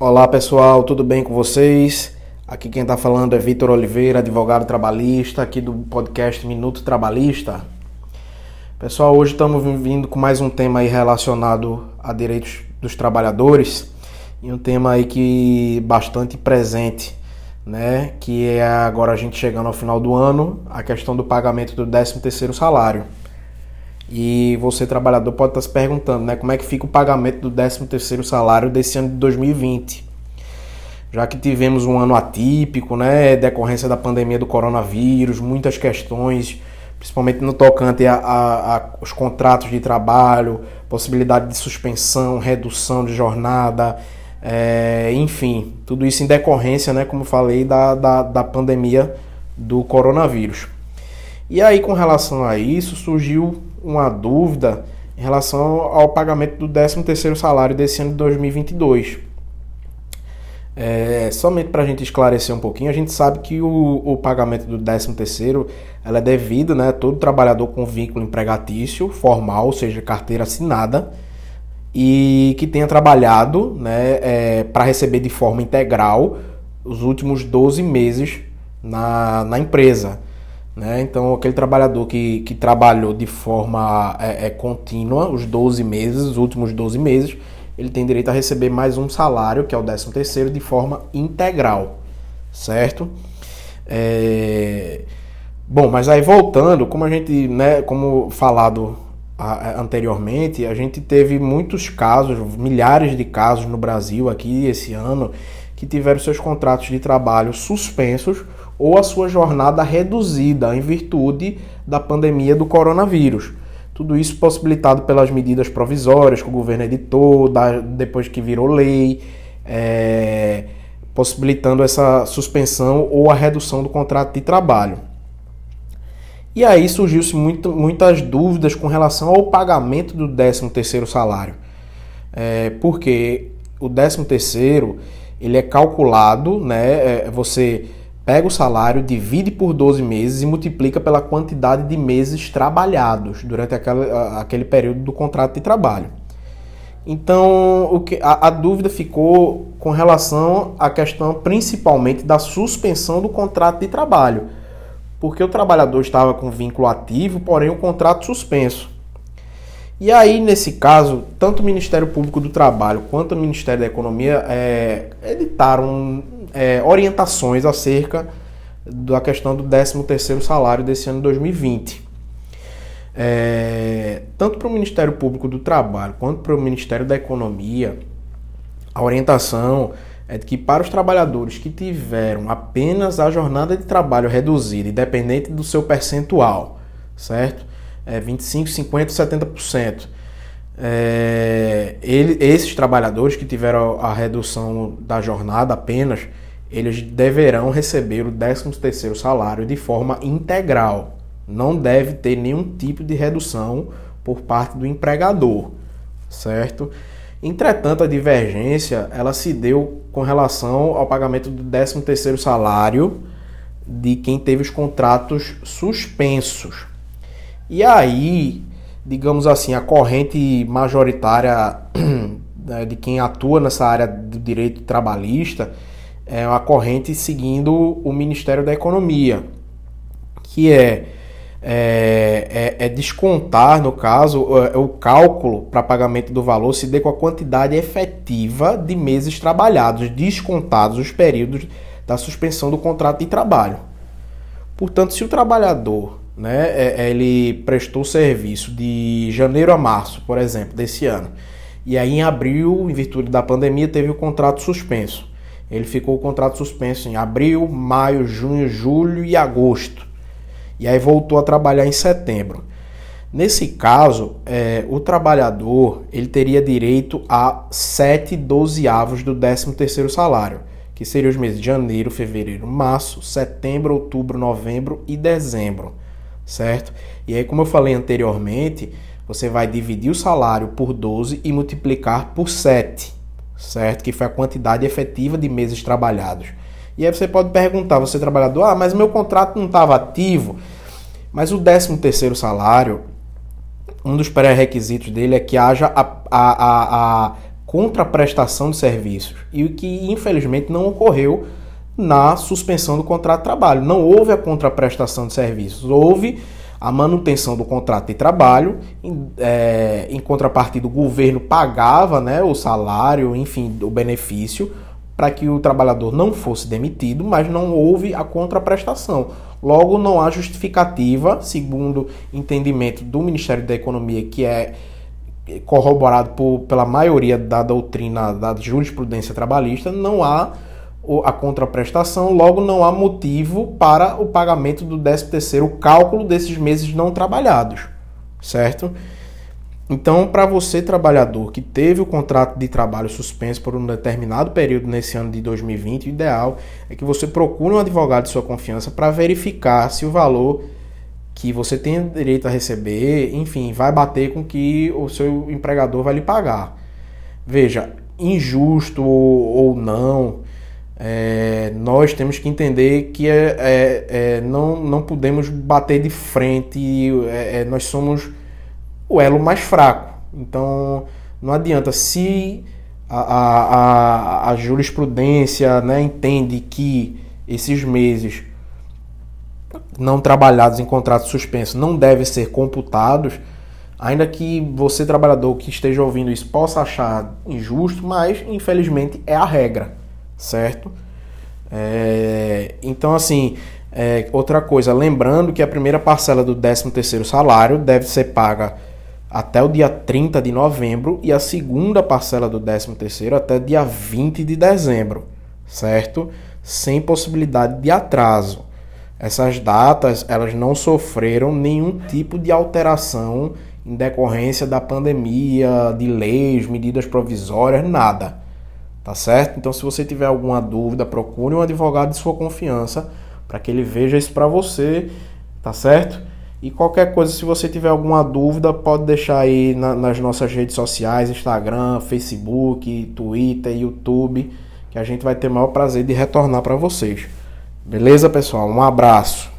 Olá pessoal, tudo bem com vocês? Aqui quem está falando é Vitor Oliveira, advogado trabalhista, aqui do podcast Minuto Trabalhista. Pessoal, hoje estamos vindo com mais um tema aí relacionado a direitos dos trabalhadores e um tema aí que bastante presente, né? Que é agora a gente chegando ao final do ano, a questão do pagamento do 13 terceiro salário. E você, trabalhador, pode estar se perguntando, né? Como é que fica o pagamento do 13º salário desse ano de 2020? Já que tivemos um ano atípico, né? Decorrência da pandemia do coronavírus, muitas questões, principalmente no tocante aos contratos de trabalho, possibilidade de suspensão, redução de jornada, é, enfim, tudo isso em decorrência, né? Como falei, da, da, da pandemia do coronavírus. E aí, com relação a isso, surgiu uma dúvida em relação ao pagamento do 13º salário desse ano de 2022. É, somente para a gente esclarecer um pouquinho, a gente sabe que o, o pagamento do 13º ela é devido né, a todo trabalhador com vínculo empregatício formal, ou seja, carteira assinada, e que tenha trabalhado né, é, para receber de forma integral os últimos 12 meses na, na empresa. Né? Então, aquele trabalhador que, que trabalhou de forma é, é, contínua os 12 meses, os últimos 12 meses, ele tem direito a receber mais um salário, que é o 13 terceiro, de forma integral, certo? É... Bom, mas aí voltando, como a gente, né, como falado anteriormente, a gente teve muitos casos, milhares de casos no Brasil aqui esse ano, que tiveram seus contratos de trabalho suspensos ou a sua jornada reduzida em virtude da pandemia do coronavírus. Tudo isso possibilitado pelas medidas provisórias que o governo editou, depois que virou lei, é, possibilitando essa suspensão ou a redução do contrato de trabalho. E aí surgiu-se muitas dúvidas com relação ao pagamento do 13º salário. É, porque o 13º ele é calculado, né, é, você pega o salário, divide por 12 meses e multiplica pela quantidade de meses trabalhados durante aquele período do contrato de trabalho. Então, o que, a, a dúvida ficou com relação à questão principalmente da suspensão do contrato de trabalho, porque o trabalhador estava com vínculo ativo, porém o contrato suspenso. E aí, nesse caso, tanto o Ministério Público do Trabalho quanto o Ministério da Economia é, editaram é, orientações acerca da questão do 13º salário desse ano de 2020. É, tanto para o Ministério Público do Trabalho quanto para o Ministério da Economia, a orientação é de que para os trabalhadores que tiveram apenas a jornada de trabalho reduzida, independente do seu percentual, certo? É 25, 50, 70%. É, ele, esses trabalhadores que tiveram a redução da jornada apenas, eles deverão receber o 13º salário de forma integral. Não deve ter nenhum tipo de redução por parte do empregador, certo? Entretanto, a divergência ela se deu com relação ao pagamento do 13º salário de quem teve os contratos suspensos. E aí, digamos assim, a corrente majoritária né, de quem atua nessa área do direito trabalhista é uma corrente seguindo o Ministério da Economia, que é, é, é, é descontar, no caso, é, o cálculo para pagamento do valor se dê com a quantidade efetiva de meses trabalhados, descontados os períodos da suspensão do contrato de trabalho. Portanto, se o trabalhador né, é, é, ele prestou serviço de janeiro a março, por exemplo, desse ano, e aí em abril, em virtude da pandemia, teve o contrato suspenso. Ele ficou o contrato suspenso em abril, maio, junho, julho e agosto. E aí voltou a trabalhar em setembro. Nesse caso, é, o trabalhador ele teria direito a 7 dozeavos do 13º salário, que seriam os meses de janeiro, fevereiro, março, setembro, outubro, novembro e dezembro, certo? E aí, como eu falei anteriormente, você vai dividir o salário por 12 e multiplicar por 7 certo? Que foi a quantidade efetiva de meses trabalhados. E aí você pode perguntar, você trabalhador, ah, mas meu contrato não estava ativo. Mas o 13 terceiro salário, um dos pré-requisitos dele é que haja a, a, a, a contraprestação de serviços e o que infelizmente não ocorreu na suspensão do contrato de trabalho. Não houve a contraprestação de serviços, houve a manutenção do contrato de trabalho, em, é, em contrapartida o governo pagava né, o salário, enfim, o benefício, para que o trabalhador não fosse demitido, mas não houve a contraprestação. Logo, não há justificativa, segundo entendimento do Ministério da Economia, que é corroborado por, pela maioria da doutrina da jurisprudência trabalhista, não há a contraprestação, logo não há motivo para o pagamento do 13º, o cálculo desses meses não trabalhados, certo? Então, para você trabalhador que teve o contrato de trabalho suspenso por um determinado período nesse ano de 2020, o ideal é que você procure um advogado de sua confiança para verificar se o valor que você tem direito a receber, enfim, vai bater com que o seu empregador vai lhe pagar. Veja, injusto ou não, é, nós temos que entender que é, é, é, não, não podemos bater de frente, é, é, nós somos o elo mais fraco. Então não adianta se a, a, a, jurisprudência né, entende que esses meses não trabalhados em contrato suspenso não devem ser computados, ainda que você, trabalhador que esteja ouvindo isso, possa achar injusto, mas infelizmente é a regra certo? É, então, assim, é, outra coisa, lembrando que a primeira parcela do 13º salário deve ser paga até o dia 30 de novembro e a segunda parcela do 13º até dia 20 de dezembro, certo? Sem possibilidade de atraso. Essas datas, elas não sofreram nenhum tipo de alteração em decorrência da pandemia, de leis, medidas provisórias, nada tá certo? Então, se você tiver alguma dúvida, procure um advogado de sua confiança para que ele veja isso para você, tá certo? E qualquer coisa, se você tiver alguma dúvida, pode deixar aí na, nas nossas redes sociais, Instagram, Facebook, Twitter, YouTube, que a gente vai ter o maior prazer de retornar para vocês. Beleza, pessoal? Um abraço.